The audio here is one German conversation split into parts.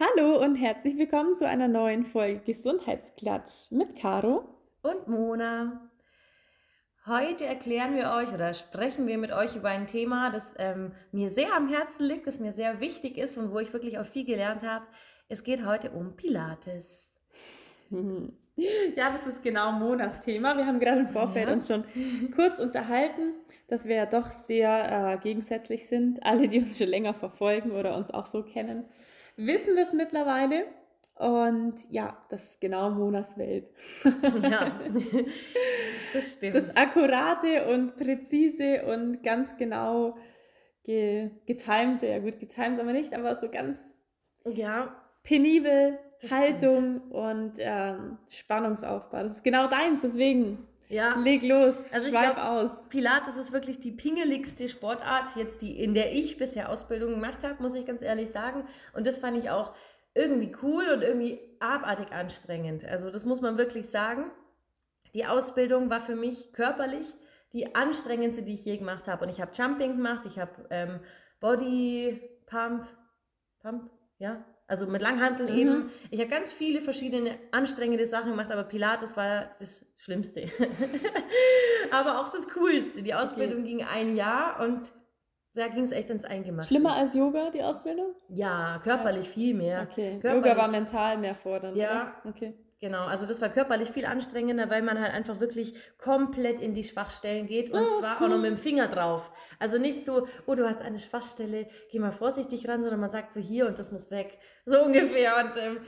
Hallo und herzlich willkommen zu einer neuen Folge Gesundheitsklatsch mit Caro und Mona. Heute erklären wir euch oder sprechen wir mit euch über ein Thema, das ähm, mir sehr am Herzen liegt, das mir sehr wichtig ist und wo ich wirklich auch viel gelernt habe. Es geht heute um Pilates. Ja, das ist genau Monas Thema. Wir haben gerade im Vorfeld ja. uns schon kurz unterhalten, dass wir ja doch sehr äh, gegensätzlich sind. Alle, die uns schon länger verfolgen oder uns auch so kennen, wissen das mittlerweile. Und ja, das ist genau Monas Welt. Ja, das stimmt. Das Akkurate und Präzise und ganz genau ge getimte, ja gut, getimt aber nicht, aber so ganz ja. penibel Haltung stimmt. und ähm, Spannungsaufbau. Das ist genau deins, deswegen ja. Leg los, also schweif glaub, aus. Pilates ist wirklich die pingeligste Sportart, jetzt die, in der ich bisher Ausbildung gemacht habe, muss ich ganz ehrlich sagen. Und das fand ich auch irgendwie cool und irgendwie abartig anstrengend. Also das muss man wirklich sagen. Die Ausbildung war für mich körperlich die anstrengendste, die ich je gemacht habe. Und ich habe Jumping gemacht, ich habe ähm, Body Pump, Pump, ja, also mit Langhanteln mhm. eben. Ich habe ganz viele verschiedene anstrengende Sachen gemacht, aber Pilates war das Schlimmste. aber auch das Coolste. Die Ausbildung okay. ging ein Jahr und da ging es echt ins Eingemachte. Schlimmer als Yoga, die Ausbildung? Ja, körperlich ja. viel mehr. Okay. Körperlich, Yoga war mental mehr fordernd. Ja. Oder? Okay. Genau, also das war körperlich viel anstrengender, weil man halt einfach wirklich komplett in die Schwachstellen geht und oh, zwar auch noch mit dem Finger drauf. Also nicht so, oh, du hast eine Schwachstelle, geh mal vorsichtig ran, sondern man sagt so hier und das muss weg. So ungefähr. Und ähm,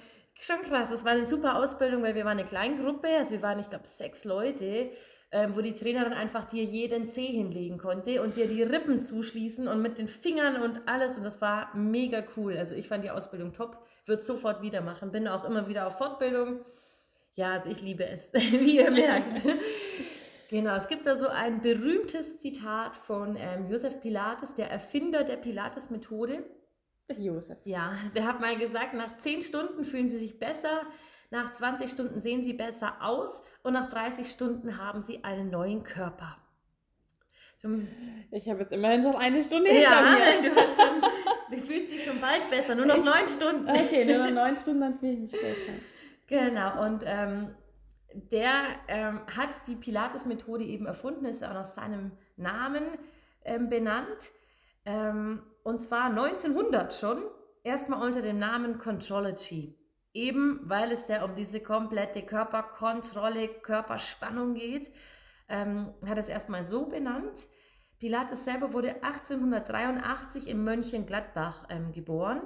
schon krass, das war eine super Ausbildung, weil wir waren eine Kleingruppe, also wir waren, ich glaube, sechs Leute, ähm, wo die Trainerin einfach dir jeden Zeh hinlegen konnte und dir die Rippen zuschließen und mit den Fingern und alles. Und das war mega cool. Also ich fand die Ausbildung top, würde sofort wieder machen, bin auch immer wieder auf Fortbildung. Ja, also ich liebe es, wie ihr merkt. genau, es gibt da so ein berühmtes Zitat von ähm, Josef Pilates, der Erfinder der Pilates-Methode. Der Josef. Ja, der hat mal gesagt, nach 10 Stunden fühlen sie sich besser, nach 20 Stunden sehen sie besser aus und nach 30 Stunden haben sie einen neuen Körper. Ich habe jetzt immerhin schon eine Stunde hinter ja, mir. Du, hast schon, du fühlst dich schon bald besser, nur noch neun Stunden. Okay, nur noch neun Stunden, dann fühle ich mich besser. Genau, und ähm, der ähm, hat die Pilates-Methode eben erfunden, ist auch nach seinem Namen ähm, benannt. Ähm, und zwar 1900 schon, erstmal unter dem Namen Contrology. Eben weil es ja um diese komplette Körperkontrolle, Körperspannung geht, ähm, hat es erstmal so benannt. Pilates selber wurde 1883 in Mönchengladbach ähm, geboren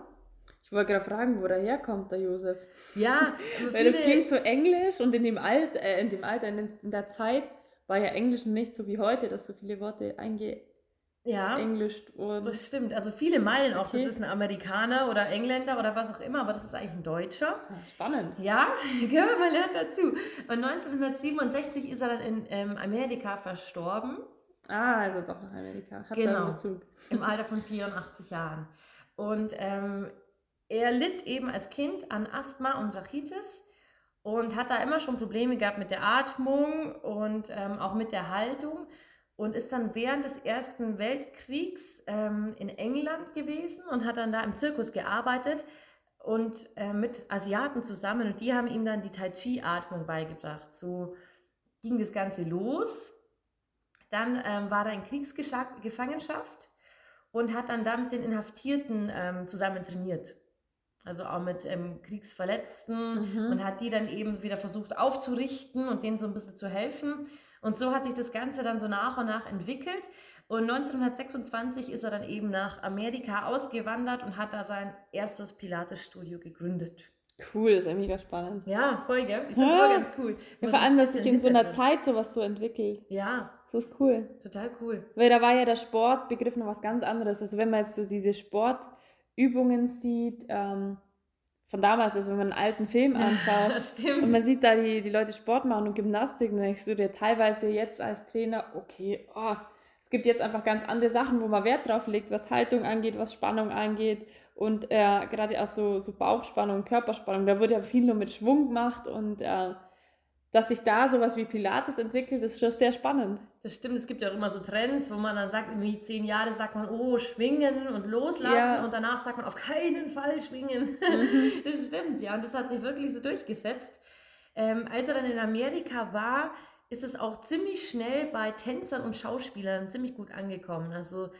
wollte gerade fragen, wo der herkommt, der Josef. Ja, weil das klingt so englisch und in dem, Alt, äh, in dem Alter, in, der Zeit war ja Englisch nicht so wie heute, dass so viele Worte einge ja, englischt wurden. Das stimmt. Also viele meinen auch, okay. das ist ein Amerikaner oder Engländer oder was auch immer, aber das ist eigentlich ein Deutscher. Ah, spannend. Ja, ja man lernt dazu. Und 1967 ist er dann in ähm, Amerika verstorben. Ah, also doch nach Amerika. Hat genau. Bezug. Im Alter von 84 Jahren. Und ähm, er litt eben als Kind an Asthma und Rachitis und hat da immer schon Probleme gehabt mit der Atmung und ähm, auch mit der Haltung und ist dann während des Ersten Weltkriegs ähm, in England gewesen und hat dann da im Zirkus gearbeitet und äh, mit Asiaten zusammen und die haben ihm dann die Tai Chi Atmung beigebracht. So ging das Ganze los. Dann ähm, war er in Kriegsgefangenschaft und hat dann da mit den Inhaftierten ähm, zusammen trainiert also auch mit ähm, Kriegsverletzten mhm. und hat die dann eben wieder versucht aufzurichten und denen so ein bisschen zu helfen. Und so hat sich das Ganze dann so nach und nach entwickelt. Und 1926 ist er dann eben nach Amerika ausgewandert und hat da sein erstes Pilates-Studio gegründet. Cool, das ist ja mega spannend. Ja, voll, gell? Ich finde ja. auch ganz cool. Ja, vor allem, dass sich in so einer Zeit sowas so entwickelt. Ja. Das ist cool. Total cool. Weil da war ja der Sportbegriff noch was ganz anderes. Also wenn man jetzt so diese Sport Übungen sieht, ähm, von damals, also wenn man einen alten Film anschaut und man sieht da die, die Leute Sport machen und Gymnastik, dann denkst du dir teilweise jetzt als Trainer, okay, oh, es gibt jetzt einfach ganz andere Sachen, wo man Wert drauf legt, was Haltung angeht, was Spannung angeht und äh, gerade auch so, so Bauchspannung, Körperspannung, da wurde ja viel nur mit Schwung gemacht und äh, dass sich da sowas wie Pilates entwickelt, ist schon sehr spannend. Das stimmt, es gibt ja auch immer so Trends, wo man dann sagt, irgendwie zehn Jahre sagt man, oh, schwingen und loslassen ja. und danach sagt man auf keinen Fall schwingen. Mhm. das stimmt, ja, und das hat sich wirklich so durchgesetzt. Ähm, als er dann in Amerika war, ist es auch ziemlich schnell bei Tänzern und Schauspielern ziemlich gut angekommen. Also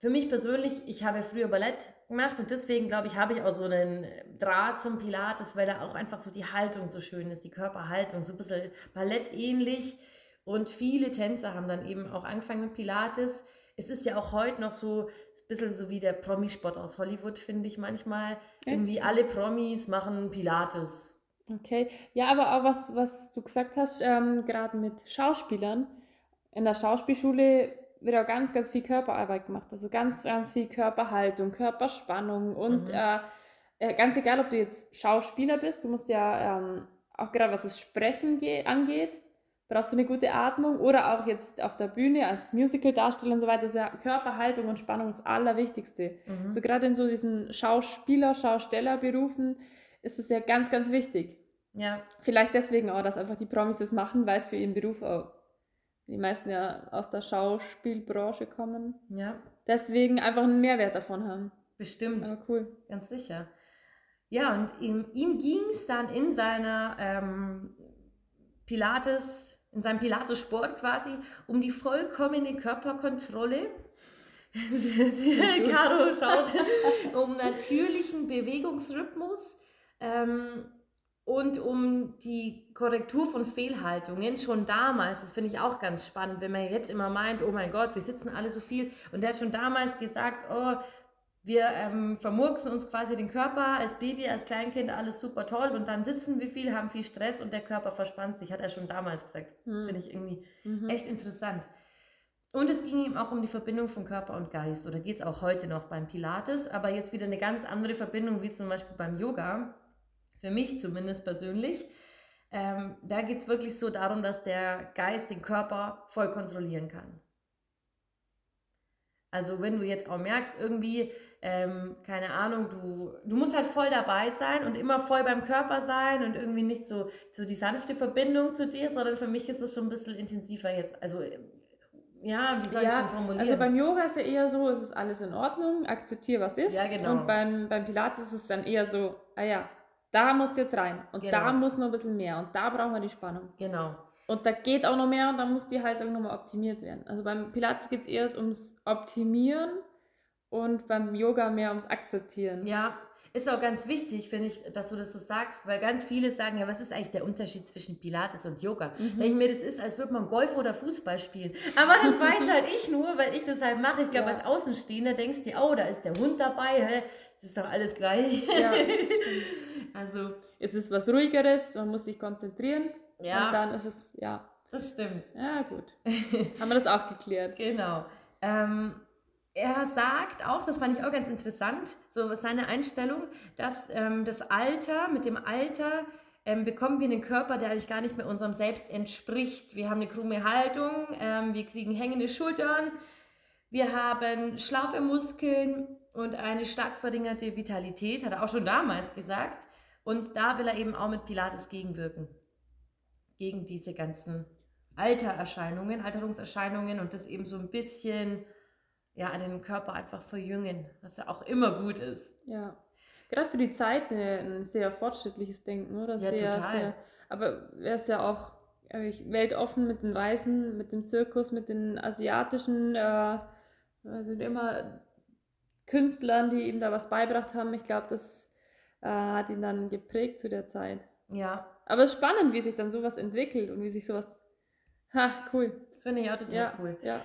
für mich persönlich, ich habe früher Ballett gemacht und deswegen glaube ich, habe ich auch so einen Draht zum Pilates, weil da auch einfach so die Haltung so schön ist, die Körperhaltung, so ein bisschen ballettähnlich. Und viele Tänzer haben dann eben auch angefangen mit Pilates. Es ist ja auch heute noch so ein bisschen so wie der Promisport aus Hollywood, finde ich manchmal. Okay. Irgendwie alle Promis machen Pilates. Okay, ja, aber auch was, was du gesagt hast, ähm, gerade mit Schauspielern. In der Schauspielschule wird auch ganz, ganz viel Körperarbeit gemacht. Also ganz, ganz viel Körperhaltung, Körperspannung und mhm. äh, äh ganz egal, ob du jetzt Schauspieler bist, du musst ja ähm, auch gerade was das Sprechen angeht, brauchst du eine gute Atmung oder auch jetzt auf der Bühne als Musical-Darsteller und so weiter, ist ja Körperhaltung und Spannung das Allerwichtigste. Mhm. Also gerade in so diesen Schauspieler, Schaustellerberufen ist es ja ganz, ganz wichtig. Ja. Vielleicht deswegen auch, dass einfach die Promis das machen, weil es für ihren Beruf auch die meisten ja aus der Schauspielbranche kommen. Ja. Deswegen einfach einen Mehrwert davon haben. Bestimmt. Aber cool. Ganz sicher. Ja, und ihm, ihm ging es dann in seiner ähm, Pilates, in seinem Pilates-Sport quasi um die vollkommene Körperkontrolle. Caro schaut um natürlichen Bewegungsrhythmus. Ähm, und um die Korrektur von Fehlhaltungen schon damals, das finde ich auch ganz spannend, wenn man jetzt immer meint, oh mein Gott, wir sitzen alle so viel und der hat schon damals gesagt, oh, wir ähm, vermurksen uns quasi den Körper als Baby, als Kleinkind, alles super toll und dann sitzen wir viel, haben viel Stress und der Körper verspannt sich, hat er schon damals gesagt. Hm. Finde ich irgendwie mhm. echt interessant. Und es ging ihm auch um die Verbindung von Körper und Geist oder geht es auch heute noch beim Pilates, aber jetzt wieder eine ganz andere Verbindung wie zum Beispiel beim Yoga für mich zumindest persönlich. Ähm, da geht es wirklich so darum, dass der Geist den Körper voll kontrollieren kann. Also wenn du jetzt auch merkst, irgendwie, ähm, keine Ahnung, du, du musst halt voll dabei sein und immer voll beim Körper sein und irgendwie nicht so, so die sanfte Verbindung zu dir, sondern für mich ist es schon ein bisschen intensiver jetzt. Also ja, wie soll ja, ich es denn formulieren? Also beim Yoga ist ja eher so, es ist alles in Ordnung, akzeptiere, was ist. Ja, genau. Und beim, beim Pilates ist es dann eher so, ah ja, da musst du jetzt rein und genau. da muss noch ein bisschen mehr und da brauchen wir die Spannung. Genau. Und da geht auch noch mehr und da muss die Haltung nochmal optimiert werden. Also beim Pilates geht es eher ums Optimieren und beim Yoga mehr ums Akzeptieren. Ja, ist auch ganz wichtig, finde ich, dass du das so sagst, weil ganz viele sagen, ja, was ist eigentlich der Unterschied zwischen Pilates und Yoga? Mhm. Denke ich mir, das ist, als würde man Golf oder Fußball spielen. Aber das weiß halt ich nur, weil ich das halt mache. Ich glaube, ja. als Außenstehender denkst du, oh, da ist der Hund dabei, hä? Das ist doch alles gleich. Ja, also es ist was ruhigeres, man muss sich konzentrieren. Ja. Und dann ist es, ja. Das stimmt. Ja, gut. Haben wir das auch geklärt. Genau. Ähm, er sagt auch, das fand ich auch ganz interessant, so seine Einstellung, dass ähm, das Alter, mit dem Alter ähm, bekommen wir einen Körper, der eigentlich gar nicht mehr unserem Selbst entspricht. Wir haben eine krumme Haltung, ähm, wir kriegen hängende Schultern, wir haben schlaffe Muskeln und eine stark verringerte Vitalität, hat er auch schon damals gesagt. Und da will er eben auch mit Pilates gegenwirken. Gegen diese ganzen Altererscheinungen, Alterungserscheinungen und das eben so ein bisschen ja, an den Körper einfach verjüngen, was ja auch immer gut ist. Ja. Gerade für die Zeit eine, ein sehr fortschrittlich Denken, oder? Ja, sehr, total. Sehr, aber er ist ja auch weltoffen mit den Reisen, mit dem Zirkus, mit den asiatischen, äh, also immer Künstlern, die ihm da was beibracht haben. Ich glaube, das äh, hat ihn dann geprägt zu der Zeit. Ja. Aber es ist spannend, wie sich dann sowas entwickelt und wie sich sowas. Ha, cool. Finde ich auch total ja, cool. Ja.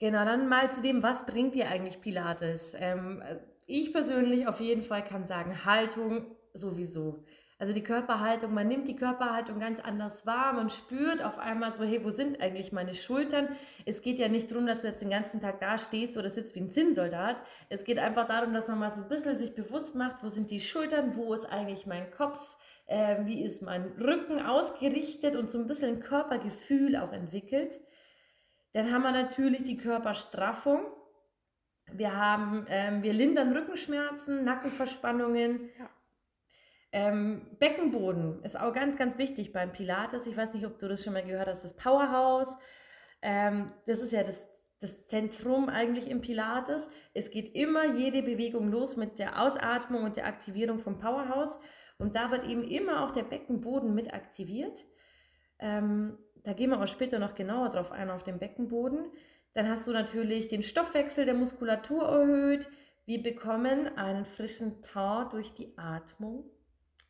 Genau, dann mal zu dem, was bringt dir eigentlich Pilates? Ähm, ich persönlich auf jeden Fall kann sagen, Haltung sowieso. Also die Körperhaltung, man nimmt die Körperhaltung ganz anders wahr, man spürt auf einmal so, hey, wo sind eigentlich meine Schultern? Es geht ja nicht darum, dass du jetzt den ganzen Tag da stehst oder sitzt wie ein Zinnsoldat. Es geht einfach darum, dass man mal so ein bisschen sich bewusst macht, wo sind die Schultern, wo ist eigentlich mein Kopf, äh, wie ist mein Rücken ausgerichtet und so ein bisschen Körpergefühl auch entwickelt. Dann haben wir natürlich die Körperstraffung. Wir haben, ähm, wir lindern Rückenschmerzen, Nackenverspannungen. Ja Ähm, Beckenboden ist auch ganz, ganz wichtig beim Pilates. Ich weiß nicht, ob du das schon mal gehört hast, das Powerhouse. Ähm, das ist ja das, das Zentrum eigentlich im Pilates. Es geht immer jede Bewegung los mit der Ausatmung und der Aktivierung vom Powerhouse. Und da wird eben immer auch der Beckenboden mit aktiviert. Ähm, da gehen wir auch später noch genauer drauf ein, auf den Beckenboden. Dann hast du natürlich den Stoffwechsel der Muskulatur erhöht. Wir bekommen einen frischen Tar durch die Atmung.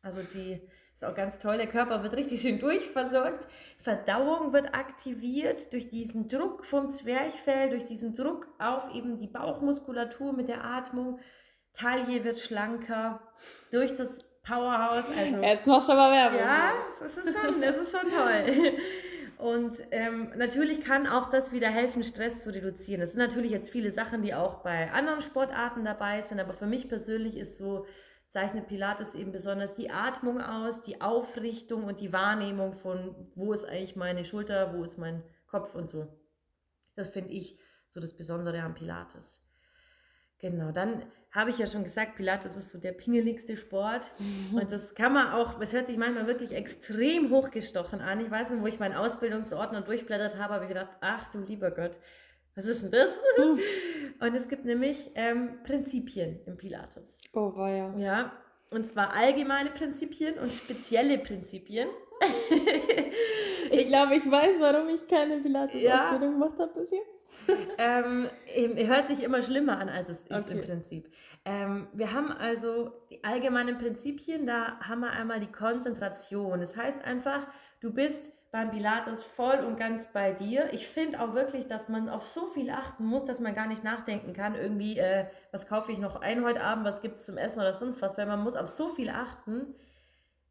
Also die ist auch ganz toll. Der Körper wird richtig schön durchversorgt. Verdauung wird aktiviert durch diesen Druck vom Zwerchfell, durch diesen Druck auf eben die Bauchmuskulatur mit der Atmung. Taille wird schlanker durch das Powerhouse. Also, Jetzt machst du aber Werbung. Ja, das ist schon, das ist schon toll. Und ähm, natürlich kann auch das wieder helfen, Stress zu reduzieren. Das sind natürlich jetzt viele Sachen, die auch bei anderen Sportarten dabei sind, aber für mich persönlich ist so zeichnet Pilates eben besonders die Atmung aus, die Aufrichtung und die Wahrnehmung von, wo ist eigentlich meine Schulter, wo ist mein Kopf und so. Das finde ich so das Besondere am Pilates. Genau, dann habe ich ja schon gesagt, Pilates ist so der pingeligste Sport. Mhm. Und das kann man auch, es hört sich manchmal wirklich extrem hochgestochen an. Ich weiß nicht, wo ich meinen Ausbildungsordner durchblättert habe, habe ich gedacht, ach du lieber Gott, was ist denn das? Mhm. Und es gibt nämlich ähm, Prinzipien im Pilates. Oh, war ja. Ja, und zwar allgemeine Prinzipien und spezielle Prinzipien. ich glaube, ich weiß, warum ich keine Pilates-Ausbildung ja. gemacht habe bis jetzt. ähm, hört sich immer schlimmer an, als es ist okay. im Prinzip. Ähm, wir haben also die allgemeinen Prinzipien, da haben wir einmal die Konzentration. Das heißt einfach, du bist beim Pilates voll und ganz bei dir. Ich finde auch wirklich, dass man auf so viel achten muss, dass man gar nicht nachdenken kann, irgendwie, äh, was kaufe ich noch ein heute Abend, was gibt es zum Essen oder sonst was, weil man muss auf so viel achten,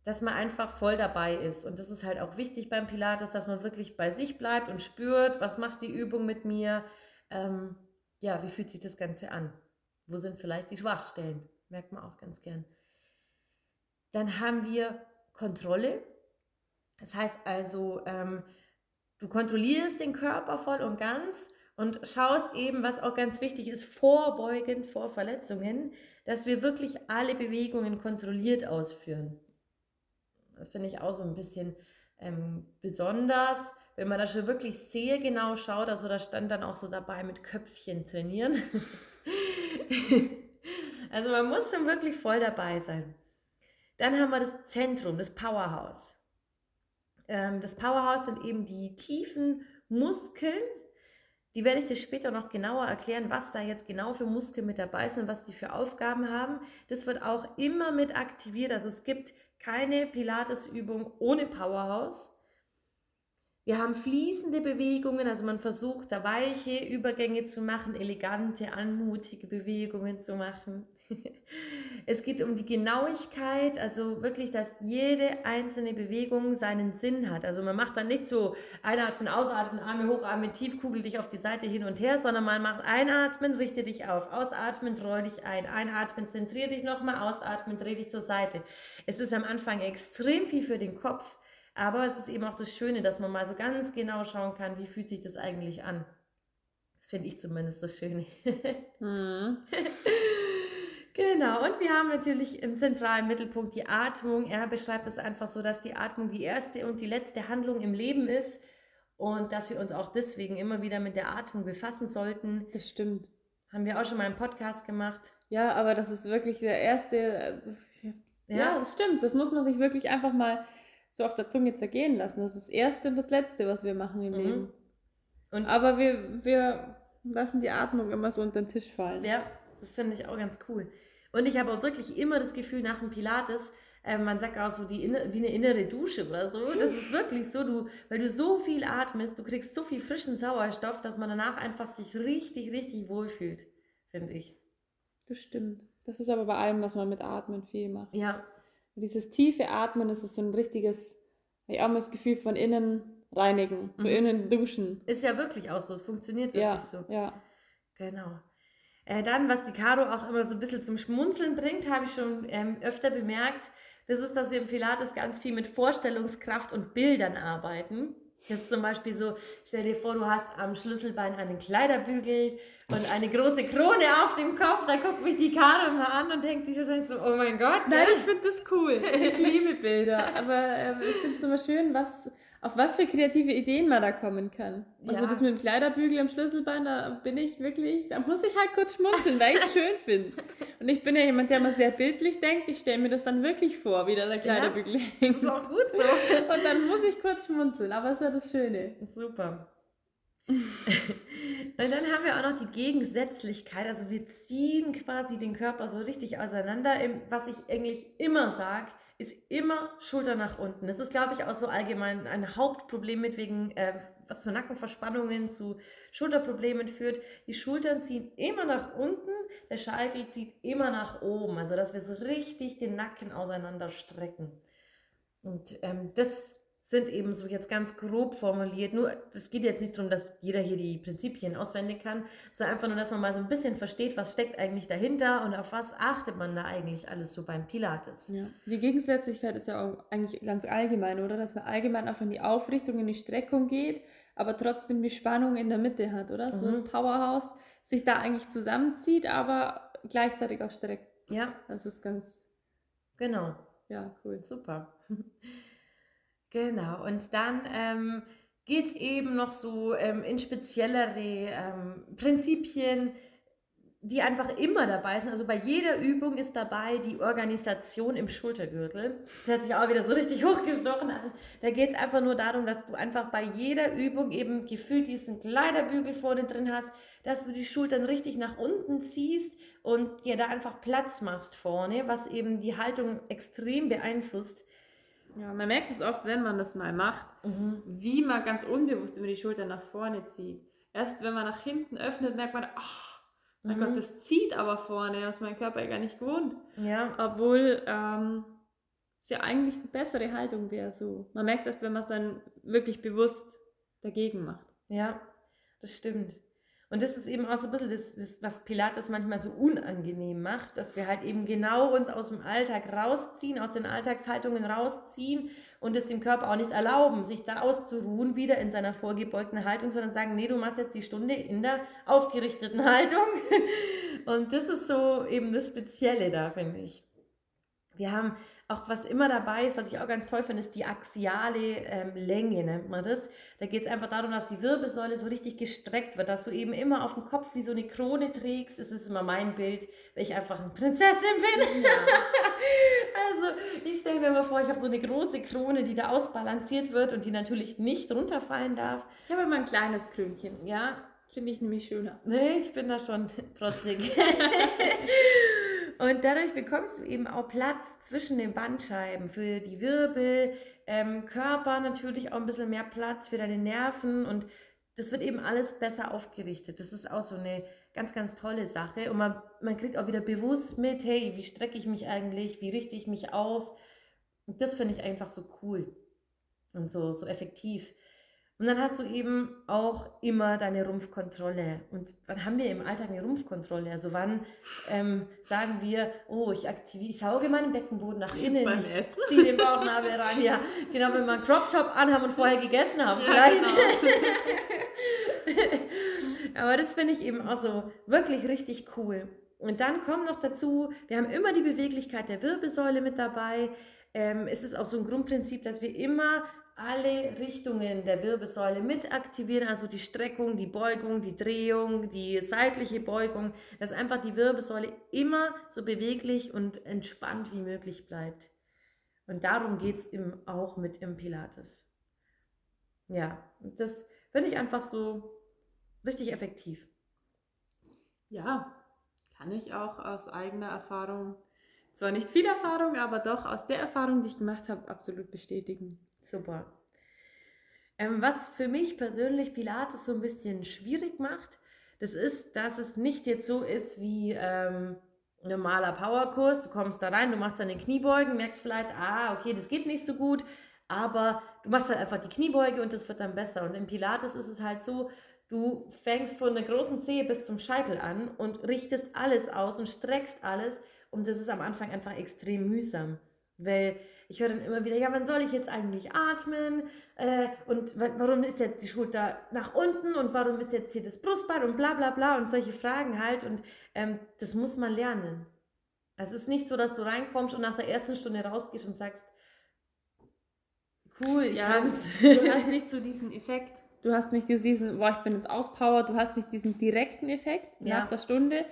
dass man einfach voll dabei ist. Und das ist halt auch wichtig beim Pilates, dass man wirklich bei sich bleibt und spürt, was macht die Übung mit mir, ähm, ja, wie fühlt sich das Ganze an? Wo sind vielleicht die Schwachstellen? Merkt man auch ganz gern. Dann haben wir Kontrolle. Das heißt also, ähm, du kontrollierst den Körper voll und ganz und schaust eben, was auch ganz wichtig ist, vorbeugend vor Verletzungen, dass wir wirklich alle Bewegungen kontrolliert ausführen. Das finde ich auch so ein bisschen ähm, besonders, wenn man da schon wirklich sehr genau schaut. Also da stand dann auch so dabei mit Köpfchen trainieren. also man muss schon wirklich voll dabei sein. Dann haben wir das Zentrum, das Powerhouse. Ähm, das Powerhouse sind eben die tiefen Muskeln. Die werde ich dir später noch genauer erklären, was da jetzt genau für Muskeln mit dabei sind, was die für Aufgaben haben. Das wird auch immer mit aktiviert. Also es gibt keine Pilates-Übung ohne Powerhouse. Wir haben fließende Bewegungen, also man versucht da weiche Übergänge zu machen, elegante, anmutige Bewegungen zu machen. Es geht um die Genauigkeit, also wirklich, dass jede einzelne Bewegung seinen Sinn hat. Also man macht dann nicht so einatmen, ausatmen, Arme hochatmen, tief, kugel dich auf die Seite hin und her, sondern man macht einatmen, richte dich auf, ausatmen, roll dich ein, einatmen, zentrier dich nochmal, ausatmen, dreh dich zur Seite. Es ist am Anfang extrem viel für den Kopf, aber es ist eben auch das Schöne, dass man mal so ganz genau schauen kann, wie fühlt sich das eigentlich an. Das finde ich zumindest das Schöne. mhm. Genau, und wir haben natürlich im zentralen Mittelpunkt die Atmung. Er beschreibt es einfach so, dass die Atmung die erste und die letzte Handlung im Leben ist und dass wir uns auch deswegen immer wieder mit der Atmung befassen sollten. Das stimmt. Haben wir auch schon mal einen Podcast gemacht. Ja, aber das ist wirklich der erste. Das, ja. ja, das stimmt. Das muss man sich wirklich einfach mal so auf der Zunge zergehen lassen. Das ist das erste und das letzte, was wir machen im mhm. Leben. Und aber wir, wir lassen die Atmung immer so unter den Tisch fallen. Ja, das finde ich auch ganz cool. Und ich habe auch wirklich immer das Gefühl, nach dem Pilates, äh, man sagt auch so die wie eine innere Dusche oder so. Das ist wirklich so, du, weil du so viel atmest, du kriegst so viel frischen Sauerstoff, dass man danach einfach sich richtig, richtig wohlfühlt, finde ich. Das stimmt. Das ist aber bei allem, was man mit Atmen viel macht. Ja. Und dieses tiefe Atmen, das ist so ein richtiges, ich habe auch mal das Gefühl von innen reinigen, mhm. innen duschen. Ist ja wirklich auch so, es funktioniert wirklich ja, so. Ja. Genau. Äh, dann, was die Caro auch immer so ein bisschen zum Schmunzeln bringt, habe ich schon ähm, öfter bemerkt, das ist, dass wir im Pilates ganz viel mit Vorstellungskraft und Bildern arbeiten. Das ist zum Beispiel so, stell dir vor, du hast am Schlüsselbein einen Kleiderbügel und eine große Krone auf dem Kopf. Da guckt mich die Karo mal an und denkt sich wahrscheinlich so, oh mein Gott. Nein, ich finde das cool. Ich liebe Bilder. Aber ähm, ich finde es immer schön, was auf was für kreative Ideen man da kommen kann. Also ja. das mit dem Kleiderbügel am Schlüsselbein, da bin ich wirklich, da muss ich halt kurz schmunzeln, weil ich es schön finde. Und ich bin ja jemand, der mal sehr bildlich denkt. Ich stelle mir das dann wirklich vor, wie da der Kleiderbügel ja, hängt. Das ist auch gut so. Und dann muss ich kurz schmunzeln, aber es ist ja das Schöne. Super. und dann haben wir auch noch die Gegensätzlichkeit. Also wir ziehen quasi den Körper so richtig auseinander. Was ich eigentlich immer sage, ist immer Schulter nach unten. Das ist, glaube ich, auch so allgemein ein Hauptproblem mit wegen, äh, was für Nackenverspannungen zu Schulterproblemen führt. Die Schultern ziehen immer nach unten, der Scheitel zieht immer nach oben. Also, dass wir so richtig den Nacken auseinander strecken. Und ähm, das sind eben so jetzt ganz grob formuliert. Nur, es geht jetzt nicht darum, dass jeder hier die Prinzipien auswendig kann, sondern einfach nur, dass man mal so ein bisschen versteht, was steckt eigentlich dahinter und auf was achtet man da eigentlich alles so beim Pilates. Ja. Die Gegensätzlichkeit ist ja auch eigentlich ganz allgemein, oder? Dass man allgemein einfach in die Aufrichtung, in die Streckung geht, aber trotzdem die Spannung in der Mitte hat, oder? So mhm. das Powerhouse sich da eigentlich zusammenzieht, aber gleichzeitig auch streckt. Ja. Das ist ganz. Genau. Ja, cool. Super. Genau, und dann ähm, geht es eben noch so ähm, in speziellere ähm, Prinzipien, die einfach immer dabei sind. Also bei jeder Übung ist dabei die Organisation im Schultergürtel. Das hat sich auch wieder so richtig hochgestochen an. Da geht es einfach nur darum, dass du einfach bei jeder Übung eben gefühlt diesen Kleiderbügel vorne drin hast, dass du die Schultern richtig nach unten ziehst und dir da einfach Platz machst vorne, was eben die Haltung extrem beeinflusst. Ja, man merkt es oft, wenn man das mal macht, mhm. wie man ganz unbewusst über die Schulter nach vorne zieht. Erst wenn man nach hinten öffnet, merkt man, ach, mein mhm. Gott, das zieht aber vorne, was mein Körper ja gar nicht gewohnt. Ja. Obwohl ähm, es ja eigentlich eine bessere Haltung wäre. So. Man merkt erst, wenn man es dann wirklich bewusst dagegen macht. Ja, das stimmt. Und das ist eben auch so ein bisschen das, das, was Pilates manchmal so unangenehm macht, dass wir halt eben genau uns aus dem Alltag rausziehen, aus den Alltagshaltungen rausziehen und es dem Körper auch nicht erlauben, sich da auszuruhen, wieder in seiner vorgebeugten Haltung, sondern sagen, nee, du machst jetzt die Stunde in der aufgerichteten Haltung. Und das ist so eben das Spezielle da, finde ich. Wir haben auch was immer dabei ist, was ich auch ganz toll finde, ist die axiale ähm, Länge, nennt man das. Da geht es einfach darum, dass die Wirbelsäule so richtig gestreckt wird, dass du eben immer auf dem Kopf wie so eine Krone trägst. Das ist immer mein Bild, weil ich einfach eine Prinzessin bin. Ja. also ich stelle mir mal vor, ich habe so eine große Krone, die da ausbalanciert wird und die natürlich nicht runterfallen darf. Ich habe immer ein kleines Krönchen. Ja, finde ich nämlich schöner. Nee, ich bin da schon trotzig. Und dadurch bekommst du eben auch Platz zwischen den Bandscheiben für die Wirbel, ähm, Körper natürlich auch ein bisschen mehr Platz für deine Nerven und das wird eben alles besser aufgerichtet. Das ist auch so eine ganz, ganz tolle Sache. Und man, man kriegt auch wieder bewusst mit, hey, wie strecke ich mich eigentlich, wie richte ich mich auf. Und das finde ich einfach so cool und so, so effektiv. Und dann hast du eben auch immer deine Rumpfkontrolle. Und wann haben wir im Alltag eine Rumpfkontrolle? Also wann ähm, sagen wir, oh, ich aktiviere, ich sauge meinen Beckenboden nach innen, Beim ich Essen. ziehe den Bauchnabel rein. Ja, genau, wenn wir einen Crop Top anhaben und vorher gegessen haben, ja, vielleicht. Genau. Aber das finde ich eben auch so wirklich richtig cool. Und dann kommt noch dazu, wir haben immer die Beweglichkeit der Wirbelsäule mit dabei. Ähm, es ist auch so ein Grundprinzip, dass wir immer alle Richtungen der Wirbelsäule mit aktivieren, also die Streckung, die Beugung, die Drehung, die seitliche Beugung, dass einfach die Wirbelsäule immer so beweglich und entspannt wie möglich bleibt. Und darum geht es auch mit im Pilates. Ja, das finde ich einfach so richtig effektiv. Ja, kann ich auch aus eigener Erfahrung, zwar nicht viel Erfahrung, aber doch aus der Erfahrung, die ich gemacht habe, absolut bestätigen. Super. Ähm, was für mich persönlich Pilates so ein bisschen schwierig macht, das ist, dass es nicht jetzt so ist wie ähm, normaler Powerkurs. Du kommst da rein, du machst deine Kniebeugen, merkst vielleicht, ah, okay, das geht nicht so gut, aber du machst halt einfach die Kniebeuge und das wird dann besser. Und im Pilates ist es halt so, du fängst von der großen Zehe bis zum Scheitel an und richtest alles aus und streckst alles und das ist am Anfang einfach extrem mühsam Weil ich höre dann immer wieder, ja, wann soll ich jetzt eigentlich atmen? Äh, und warum ist jetzt die Schulter nach unten? Und warum ist jetzt hier das Brustbein? Und bla bla bla und solche Fragen halt. Und ähm, das muss man lernen. Es ist nicht so, dass du reinkommst und nach der ersten Stunde rausgehst und sagst, cool, ich ja, kann's. Du hast nicht so diesen Effekt. Du hast nicht diesen, boah, ich bin jetzt auspower, du hast nicht diesen direkten Effekt ja. nach der Stunde,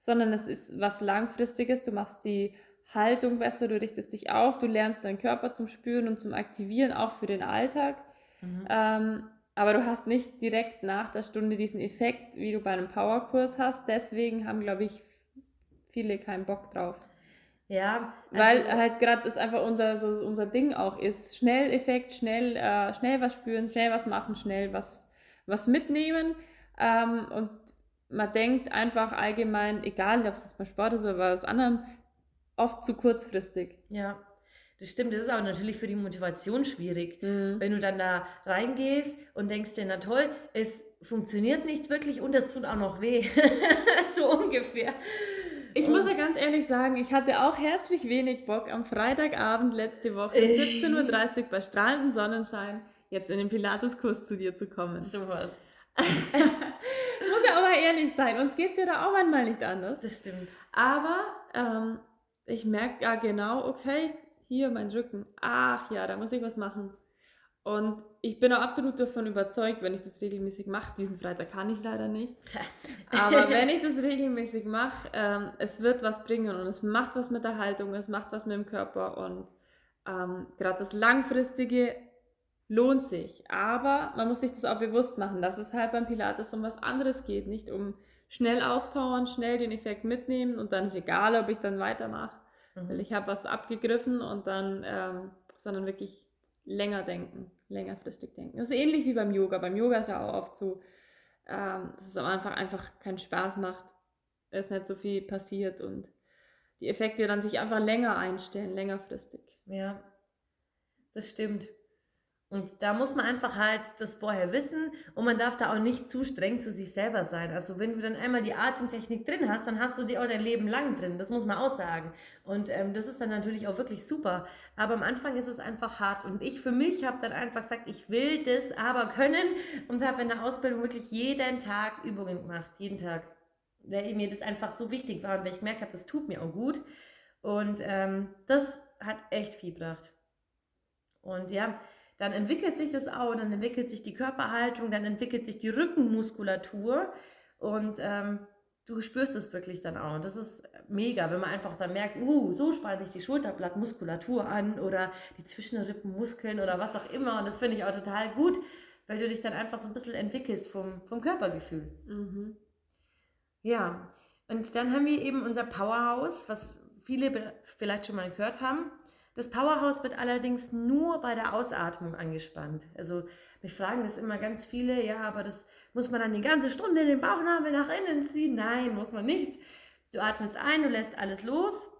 sondern es ist was Langfristiges. Du machst die Haltung besser, du richtest dich auf, du lernst deinen Körper zum Spüren und zum Aktivieren, auch für den Alltag. Mhm. Ähm, aber du hast nicht direkt nach der Stunde diesen Effekt, wie du bei einem Powerkurs hast. Deswegen haben, glaube ich, viele keinen Bock drauf. Ja, also weil halt gerade das einfach unser, so unser Ding auch ist. Schnell Effekt, schnell, äh, schnell was spüren, schnell was machen, schnell was, was mitnehmen. Ähm, und man denkt einfach allgemein, egal ob es jetzt bei Sport ist oder bei was anderem, oft zu kurzfristig. Ja, das stimmt. Das ist auch natürlich für die Motivation schwierig. Mhm. Wenn du dann da reingehst und denkst dir, na toll, es funktioniert nicht wirklich und es tut auch noch weh. so ungefähr. Ich muss ja ganz ehrlich sagen, ich hatte auch herzlich wenig Bock am Freitagabend letzte Woche 17.30 Uhr bei strahlendem Sonnenschein jetzt in den Pilates-Kurs zu dir zu kommen. So was. muss ja auch mal ehrlich sein. Uns geht es ja da auch manchmal nicht anders. Das stimmt. Aber ähm, ich merke ja genau, okay, hier mein Rücken. Ach ja, da muss ich was machen. Und ich bin auch absolut davon überzeugt, wenn ich das regelmäßig mache, diesen Freitag kann ich leider nicht, aber wenn ich das regelmäßig mache, ähm, es wird was bringen und es macht was mit der Haltung, es macht was mit dem Körper und ähm, gerade das Langfristige lohnt sich. Aber man muss sich das auch bewusst machen, dass es halt beim Pilates um was anderes geht, nicht um schnell auspowern, schnell den Effekt mitnehmen und dann ist egal, ob ich dann weitermache, mhm. weil ich habe was abgegriffen und dann, ähm, sondern wirklich länger denken, längerfristig denken. Das ist ähnlich wie beim Yoga. Beim Yoga ist ja auch oft so, ähm, dass es am Anfang einfach keinen Spaß macht, es nicht so viel passiert und die Effekte dann sich einfach länger einstellen, längerfristig. Ja, das stimmt. Und da muss man einfach halt das vorher wissen und man darf da auch nicht zu streng zu sich selber sein. Also wenn du dann einmal die Atemtechnik drin hast, dann hast du die auch dein Leben lang drin. Das muss man auch sagen. Und ähm, das ist dann natürlich auch wirklich super. Aber am Anfang ist es einfach hart. Und ich für mich habe dann einfach gesagt, ich will das aber können und habe in der Ausbildung wirklich jeden Tag Übungen gemacht. Jeden Tag. Weil mir das einfach so wichtig war und weil ich gemerkt habe, das tut mir auch gut. Und ähm, das hat echt viel gebracht. Und ja, dann entwickelt sich das auch, dann entwickelt sich die Körperhaltung, dann entwickelt sich die Rückenmuskulatur und ähm, du spürst es wirklich dann auch. Und das ist mega, wenn man einfach dann merkt, uh, so spanne ich die Schulterblattmuskulatur an oder die Zwischenrippenmuskeln oder was auch immer. Und das finde ich auch total gut, weil du dich dann einfach so ein bisschen entwickelst vom, vom Körpergefühl. Mhm. Ja, und dann haben wir eben unser Powerhouse, was viele vielleicht schon mal gehört haben. Das Powerhouse wird allerdings nur bei der Ausatmung angespannt. Also mich fragen das immer ganz viele, ja, aber das muss man dann die ganze Stunde in den Bauchnabel nach innen ziehen? Nein, muss man nicht. Du atmest ein, du lässt alles los,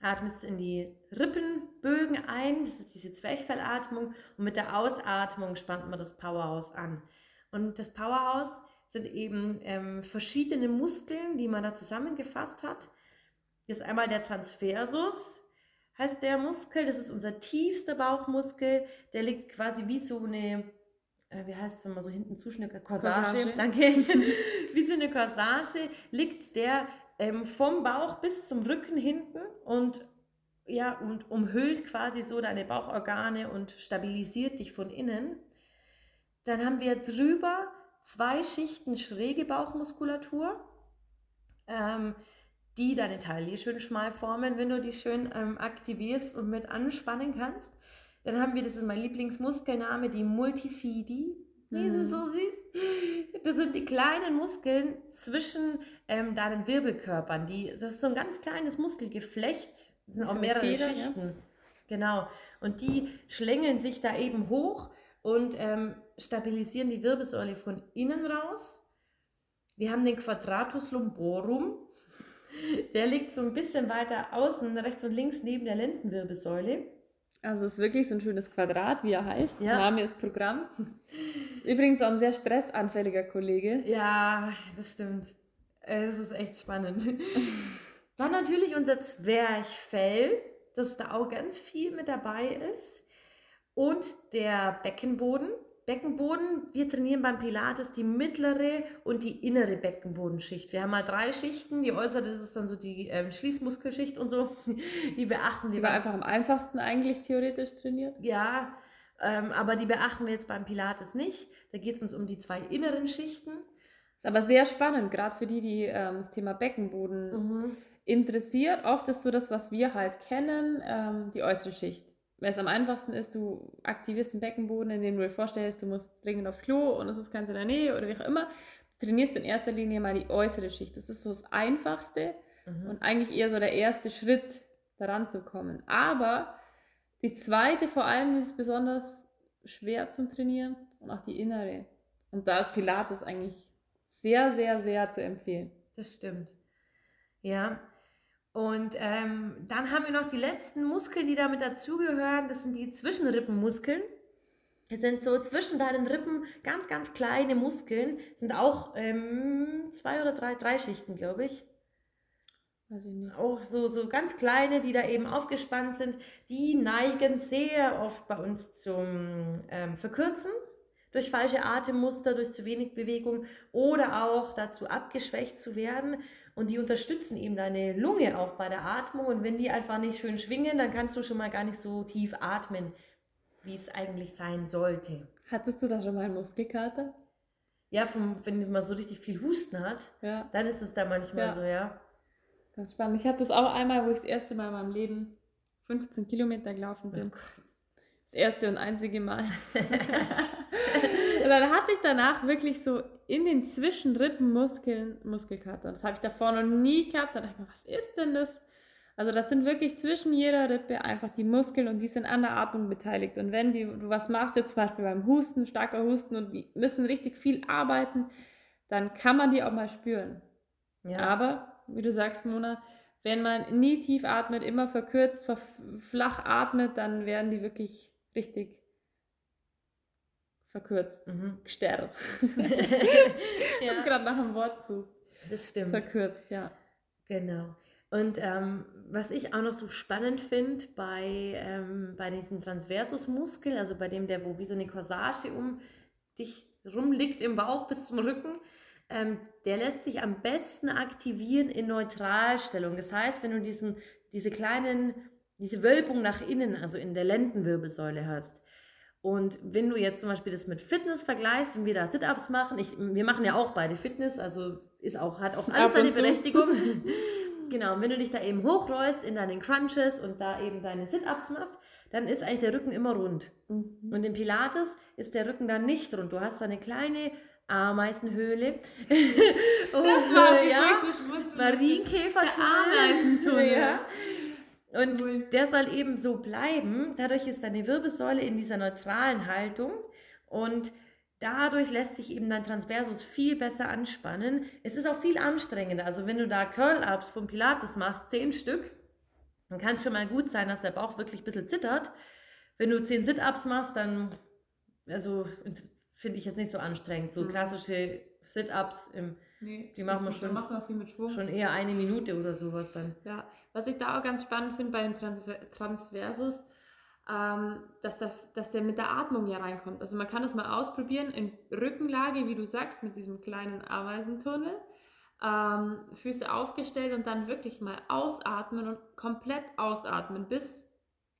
atmest in die Rippenbögen ein, das ist diese Zwerchfellatmung und mit der Ausatmung spannt man das Powerhouse an. Und das Powerhouse sind eben ähm, verschiedene Muskeln, die man da zusammengefasst hat. Das ist einmal der Transversus, heißt der Muskel. Das ist unser tiefster Bauchmuskel. Der liegt quasi wie so eine, äh, wie heißt es, wenn man so hinten zuschnürt? Corsage. Corsage. Danke. wie so eine Corsage liegt der ähm, vom Bauch bis zum Rücken hinten und ja, und umhüllt quasi so deine Bauchorgane und stabilisiert dich von innen. Dann haben wir drüber zwei Schichten schräge Bauchmuskulatur. Ähm, die deine Taille schön schmal formen, wenn du die schön ähm, aktivierst und mit anspannen kannst. Dann haben wir, das ist mein Lieblingsmuskelname, die Multifidi. Die mhm. sind so süß. Das sind die kleinen Muskeln zwischen ähm, deinen Wirbelkörpern. Die, das ist so ein ganz kleines Muskelgeflecht. Das sind auch mehrere Feder, Schichten. Ja? Genau. Und die schlängeln sich da eben hoch und ähm, stabilisieren die Wirbelsäule von innen raus. Wir haben den Quadratus lumborum. Der liegt so ein bisschen weiter außen, rechts und links neben der Lendenwirbelsäule. Also es ist wirklich so ein schönes Quadrat, wie er heißt. Ja. Name ist Programm. Übrigens auch ein sehr stressanfälliger Kollege. Ja, das stimmt. Es ist echt spannend. Dann natürlich unser Zwerchfell. dass da auch ganz viel mit dabei ist. Und der Beckenboden. Beckenboden, wir trainieren beim Pilates die mittlere und die innere Beckenbodenschicht. Wir haben mal drei Schichten. Die äußere, das ist dann so die ähm, Schließmuskelschicht und so. Die beachten wir. Die war einfach am einfachsten eigentlich theoretisch trainiert. Ja, ähm, aber die beachten wir jetzt beim Pilates nicht. Da geht es uns um die zwei inneren Schichten. Ist aber sehr spannend, gerade für die, die ähm, das Thema Beckenboden Mhm. interessiert. Oft ist so das, was wir halt kennen, ähm, die äußere Schicht. Weil es am einfachsten ist, du aktivierst den Beckenboden, indem du dir vorstellst, du musst dringend aufs Klo und es ist ganz in der Nähe oder wie auch immer. Du trainierst in erster Linie mal die äußere Schicht. Das ist so das Einfachste Mhm. und eigentlich eher so der erste Schritt, daran zu kommen. Aber die zweite vor allem die ist besonders schwer zum Trainieren und auch die innere. Und da ist Pilates eigentlich sehr, sehr, sehr zu empfehlen. Das stimmt. Ja. Und ähm, dann haben wir noch die letzten Muskeln, die damit dazugehören. Das sind die Zwischenrippenmuskeln. Es sind so zwischen deinen Rippen ganz, ganz kleine Muskeln. Sind auch ähm, zwei oder drei, drei Schichten, glaube ich. Weiß ich nicht. Auch so, so ganz kleine, die da eben aufgespannt sind. Die neigen sehr oft bei uns zum ähm, Verkürzen. Durch falsche Atemmuster, durch zu wenig Bewegung oder auch dazu abgeschwächt zu werden. Und die unterstützen eben deine Lunge auch bei der Atmung. Und wenn die einfach nicht schön schwingen, dann kannst du schon mal gar nicht so tief atmen, wie es eigentlich sein sollte. Hattest du da schon mal einen Muskelkater? Ja, vom, wenn man so richtig viel Husten hat, Ja, dann ist es da manchmal Ja. so, ja. ganz spannend. Ich hatte das auch einmal, wo ich das erste Mal in meinem Leben 15 Kilometer gelaufen bin. Das erste und einzige Mal. und dann hatte ich danach wirklich so in den Zwischenrippenmuskeln Muskelkater. Das habe ich davor noch nie gehabt. Da dachte ich mir, was ist denn das? Also das sind wirklich zwischen jeder Rippe einfach die Muskeln und die sind an der Atmung beteiligt. Und wenn die, du was machst, jetzt zum Beispiel beim Husten, starker Husten und die müssen richtig viel arbeiten, dann kann man die auch mal spüren. Ja. Aber, wie du sagst, Mona, wenn man nie tief atmet, immer verkürzt, flach atmet, dann werden die wirklich richtig verkürzt. Mhm. Habe ja, gerade nach einem Wort zu. das stimmt. Verkürzt, ja. Genau. Und ähm, was ich auch noch so spannend finde bei, ähm, bei diesem Transversusmuskel, also bei dem, der wo wie so eine Corsage um dich rumliegt im Bauch bis zum Rücken, ähm, der lässt sich am besten aktivieren in Neutralstellung. Das heißt, wenn du diesen, diese kleinen, diese Wölbung nach innen, also in der Lendenwirbelsäule hast, und wenn du jetzt zum Beispiel das mit Fitness vergleichst, wenn wir da Sit-Ups machen, ich, wir machen ja auch beide Fitness, also ist auch, hat auch alles seine. Berechtigung. genau, und wenn du dich da eben hochrollst in deinen Crunches und da eben deine Sit-Ups machst, dann ist eigentlich der Rücken immer rund. Mhm. Und im Pilates ist der Rücken dann nicht rund. Du hast da eine kleine Ameisenhöhle. das war's, wieso ja, Marienkäfertunnel. Ja. Und Cool. der soll eben so bleiben. Dadurch ist deine Wirbelsäule in dieser neutralen Haltung und dadurch lässt sich eben dein Transversus viel besser anspannen. Es ist auch viel anstrengender. Also wenn du da Curl-Ups vom Pilates machst, zehn Stück, dann kann es schon mal gut sein, dass der Bauch wirklich ein bisschen zittert. Wenn du zehn Sit-Ups machst, dann, also finde ich jetzt nicht so anstrengend. So Mhm. klassische Sit-Ups im Nee, Die machen wir schon- Machen wir viel mit Schwung. schon eher eine Minute oder sowas dann. Ja, was ich da auch ganz spannend finde bei dem Transver Transversus, ähm, dass, der, dass der mit der Atmung ja reinkommt. Also man kann das mal ausprobieren in Rückenlage, wie du sagst, mit diesem kleinen Ameisentunnel. Ähm, Füße aufgestellt und dann wirklich mal ausatmen und komplett ausatmen, bis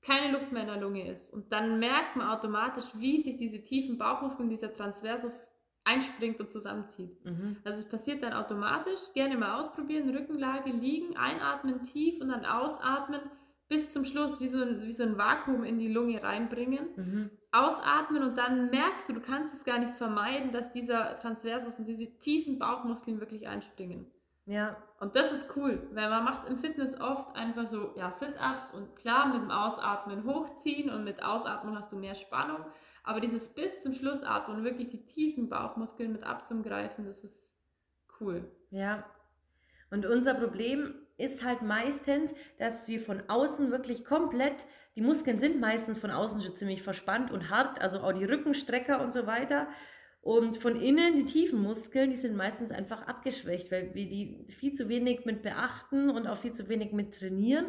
keine Luft mehr in der Lunge ist. Und dann merkt man automatisch, wie sich diese tiefen Bauchmuskeln, dieser Transversus einspringt und zusammenzieht. Mhm. Also es passiert dann automatisch. Gerne mal ausprobieren, Rückenlage liegen, einatmen tief und dann ausatmen bis zum Schluss, wie so ein, wie so ein Vakuum in die Lunge reinbringen. Mhm. Ausatmen und dann merkst du, du kannst es gar nicht vermeiden, dass dieser Transversus und diese tiefen Bauchmuskeln wirklich einspringen. Ja, Und das ist cool, weil man macht im Fitness oft einfach so, ja, Sit-Ups und klar mit dem Ausatmen hochziehen und mit Ausatmen hast du mehr Spannung, aber dieses bis zum Schluss atmen und wirklich die tiefen Bauchmuskeln mit abzugreifen, das ist cool. ja. Und unser Problem ist halt meistens, dass wir von außen wirklich komplett, die Muskeln sind meistens von außen schon ziemlich verspannt und hart, also auch die Rückenstrecker und so weiter. Und von innen, die tiefen Muskeln, die sind meistens einfach abgeschwächt, weil wir die viel zu wenig mit beachten und auch viel zu wenig mit trainieren.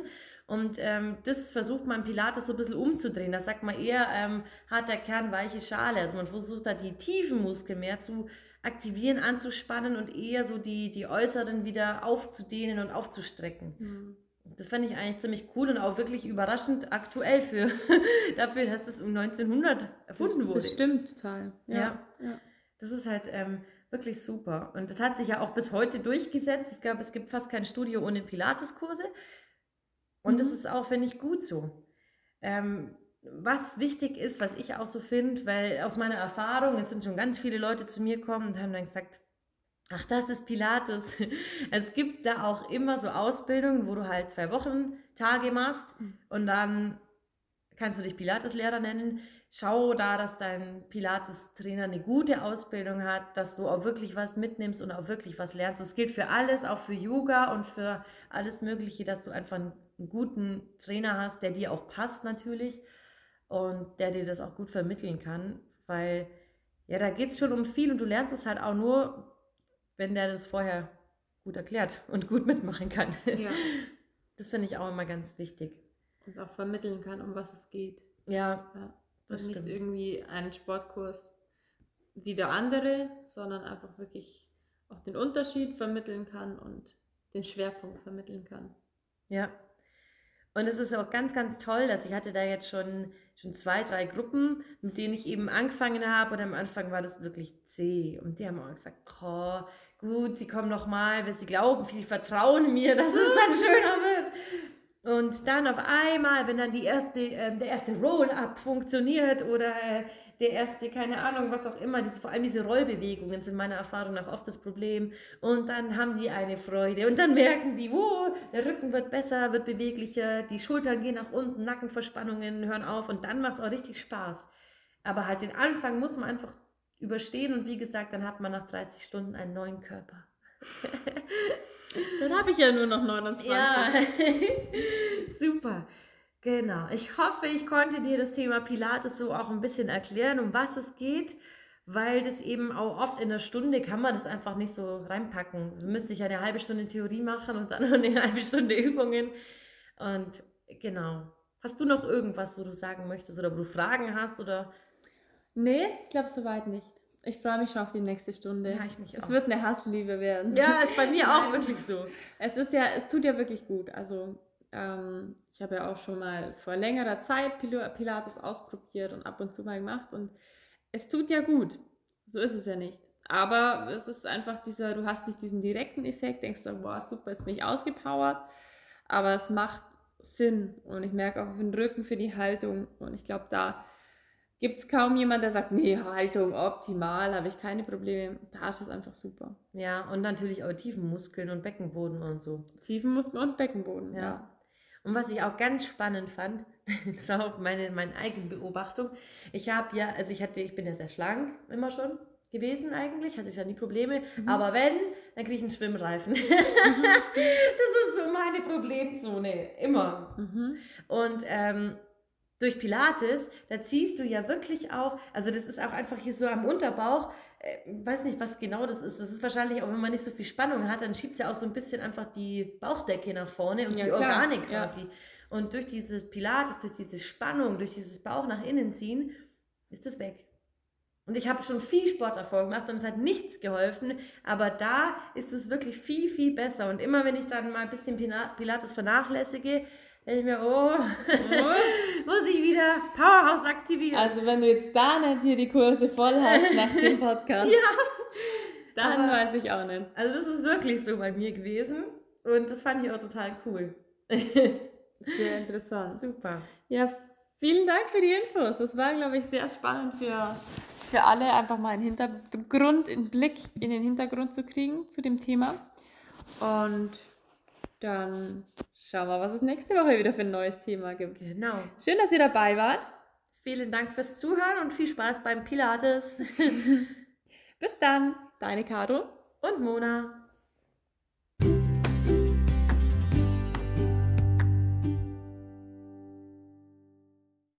Und ähm, das versucht man Pilates so ein bisschen umzudrehen. Da sagt man eher ähm, harter Kern, weiche Schale. Also man versucht da die tiefen Muskeln mehr zu aktivieren, anzuspannen und eher so die, die äußeren wieder aufzudehnen und aufzustrecken. Mhm. Das fand ich eigentlich ziemlich cool und auch wirklich überraschend aktuell für dafür, dass es um 1900 erfunden das, wurde. Das stimmt total. Ja. ja. ja. Das ist halt ähm, wirklich super. Und das hat sich ja auch bis heute durchgesetzt. Ich glaube, es gibt fast kein Studio ohne Pilateskurse. Und mhm. das ist auch, finde ich, gut so. Ähm, was wichtig ist, was ich auch so finde, weil aus meiner Erfahrung, es sind schon ganz viele Leute zu mir gekommen und haben dann gesagt, ach, das ist Pilates. Es gibt da auch immer so Ausbildungen, wo du halt zwei Wochen Tage machst mhm. und dann kannst du dich Pilates-Lehrer nennen. Schau da, dass dein Pilates-Trainer eine gute Ausbildung hat, dass du auch wirklich was mitnimmst und auch wirklich was lernst. Das gilt für alles, auch für Yoga und für alles Mögliche, dass du einfach einen guten Trainer hast, der dir auch passt natürlich und der dir das auch gut vermitteln kann, weil ja, da geht es schon um viel und du lernst es halt auch nur, wenn der das vorher gut erklärt und gut mitmachen kann. Ja. Das finde ich auch immer ganz wichtig. Und auch vermitteln kann, um was es geht. Ja. ja. Das und nicht stimmt. irgendwie einen Sportkurs wie der andere, sondern einfach wirklich auch den Unterschied vermitteln kann und den Schwerpunkt vermitteln kann. Ja, und es ist auch ganz, ganz toll, dass ich hatte da jetzt schon, schon zwei, drei Gruppen, mit denen ich eben angefangen habe. Und am Anfang war das wirklich zäh. Und die haben auch gesagt, oh, gut, sie kommen nochmal, weil sie glauben, sie vertrauen mir, dass es dann schöner wird. Und dann auf einmal, wenn dann die erste, äh, der erste Roll-Up funktioniert oder äh, der erste, keine Ahnung, was auch immer, diese, vor allem diese Rollbewegungen sind meiner Erfahrung nach oft das Problem. Und dann haben die eine Freude und dann merken die, wow, der Rücken wird besser, wird beweglicher, die Schultern gehen nach unten, Nackenverspannungen hören auf und dann macht es auch richtig Spaß. Aber halt den Anfang muss man einfach überstehen und wie gesagt, dann hat man nach 30 Stunden einen neuen Körper. Dann habe ich ja nur noch 29. Ja, super. Genau. Ich hoffe, ich konnte dir das Thema Pilates so auch ein bisschen erklären, um was es geht, weil das eben auch oft in der Stunde kann man das einfach nicht so reinpacken. Du müsstest ja eine halbe Stunde Theorie machen und dann noch eine halbe Stunde Übungen. Und genau. Hast du noch irgendwas, wo du sagen möchtest oder wo du Fragen hast oder? Nee, ich glaube soweit nicht. Ich freue mich schon auf die nächste Stunde. Ja, ich mich auch. Es wird eine Hassliebe werden. Ja, ist bei mir auch wirklich so. Es ist ja, es tut ja wirklich gut. Also ähm, ich habe ja auch schon mal vor längerer Zeit Pilates ausprobiert und ab und zu mal gemacht und es tut ja gut. So ist es ja nicht. Aber es ist einfach dieser, du hast nicht diesen direkten Effekt, denkst du, boah, super, jetzt bin ich ausgepowert. Aber es macht Sinn und ich merke auch für den Rücken, für die Haltung und ich glaube, da gibt es kaum jemand, der sagt, nee, Haltung optimal, habe ich keine Probleme. Da ist es einfach super. Ja, und natürlich auch tiefen Muskeln und Beckenboden und so. Tiefen Muskeln und Beckenboden, ja. ja. Und was ich auch ganz spannend fand, das war auch meine, meine eigene Beobachtung. Ich habe ja, also ich hatte, ich bin ja sehr schlank immer schon gewesen eigentlich, hatte ich ja nie Probleme. Mhm. Aber wenn, dann kriege ich einen Schwimmreifen. Mhm. das ist so meine Problemzone, immer. Mhm. Und ähm, durch Pilates, da ziehst du ja wirklich auch, also das ist auch einfach hier so am Unterbauch, äh, weiß nicht, was genau das ist. Das ist wahrscheinlich auch, wenn man nicht so viel Spannung hat, dann schiebt es ja auch so ein bisschen einfach die Bauchdecke nach vorne und ja, die klar. Organe quasi. Ja. Und durch diese Pilates, durch diese Spannung, durch dieses Bauch nach innen ziehen, ist das weg. Und ich habe schon viel Sporterfolg gemacht und es hat nichts geholfen, aber da ist es wirklich viel, viel besser. Und immer wenn ich dann mal ein bisschen Pilates vernachlässige, ich mir, oh, muss ich wieder Powerhouse aktivieren. Also wenn du jetzt da nicht hier die Kurse voll hast nach dem Podcast, ja. dann weiß ich auch nicht. Also das ist wirklich so bei mir gewesen und das fand ich auch total cool. Sehr interessant. Super. Ja, vielen Dank für die Infos. Das war, glaube ich, sehr spannend für, für alle, einfach mal einen Hintergrund, einen Blick in den Hintergrund zu kriegen zu dem Thema. Und dann schauen wir, was es nächste Woche wieder für ein neues Thema gibt. Genau. Schön, dass ihr dabei wart. Vielen Dank fürs Zuhören und viel Spaß beim Pilates. Bis dann, deine Caro und Mona.